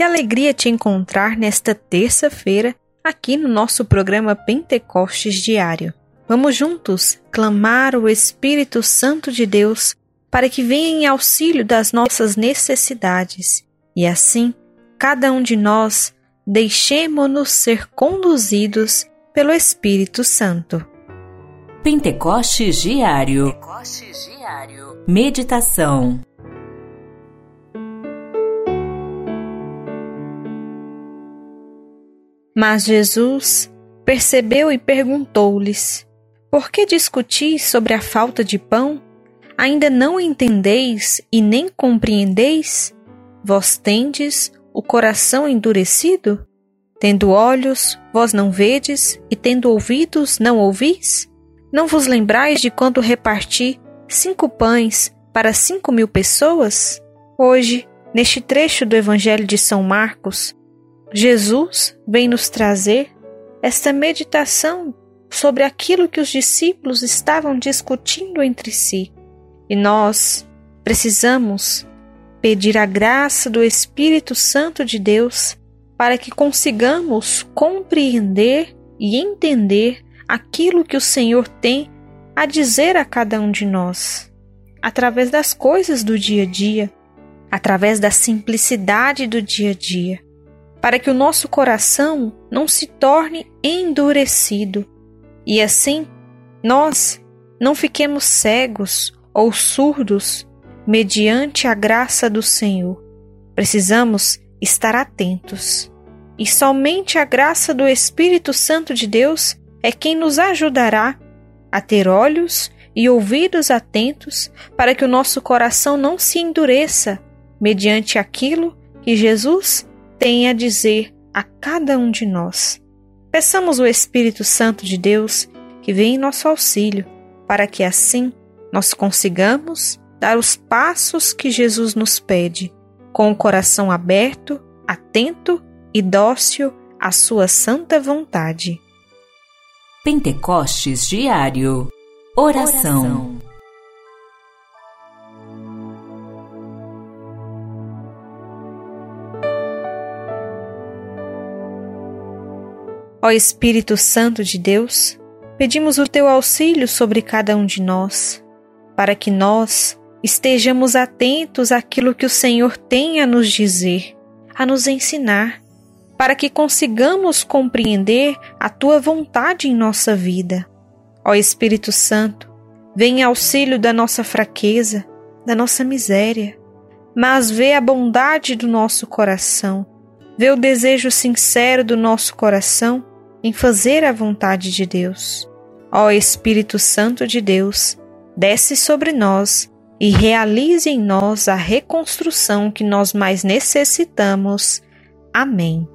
Que alegria te encontrar nesta terça-feira aqui no nosso programa Pentecostes Diário. Vamos juntos clamar o Espírito Santo de Deus para que venha em auxílio das nossas necessidades e assim cada um de nós deixemo-nos ser conduzidos pelo Espírito Santo. Pentecostes Diário. Pentecostes Diário. Meditação. Mas Jesus percebeu e perguntou-lhes: Por que discutis sobre a falta de pão? Ainda não entendeis e nem compreendeis? Vós tendes o coração endurecido? Tendo olhos, vós não vedes, e tendo ouvidos, não ouvis? Não vos lembrais de quando reparti cinco pães para cinco mil pessoas? Hoje, neste trecho do Evangelho de São Marcos, Jesus vem nos trazer esta meditação sobre aquilo que os discípulos estavam discutindo entre si. E nós precisamos pedir a graça do Espírito Santo de Deus para que consigamos compreender e entender aquilo que o Senhor tem a dizer a cada um de nós, através das coisas do dia a dia, através da simplicidade do dia a dia para que o nosso coração não se torne endurecido e assim nós não fiquemos cegos ou surdos mediante a graça do Senhor. Precisamos estar atentos. E somente a graça do Espírito Santo de Deus é quem nos ajudará a ter olhos e ouvidos atentos para que o nosso coração não se endureça mediante aquilo que Jesus tem a dizer a cada um de nós. Peçamos o Espírito Santo de Deus que venha em nosso auxílio, para que assim nós consigamos dar os passos que Jesus nos pede, com o coração aberto, atento e dócil à sua santa vontade. Pentecostes Diário Oração. Oração. Ó Espírito Santo de Deus, pedimos o teu auxílio sobre cada um de nós, para que nós estejamos atentos àquilo que o Senhor tem a nos dizer, a nos ensinar, para que consigamos compreender a tua vontade em nossa vida. Ó Espírito Santo, vem em auxílio da nossa fraqueza, da nossa miséria, mas vê a bondade do nosso coração, vê o desejo sincero do nosso coração em fazer a vontade de Deus. Ó Espírito Santo de Deus, desce sobre nós e realize em nós a reconstrução que nós mais necessitamos. Amém.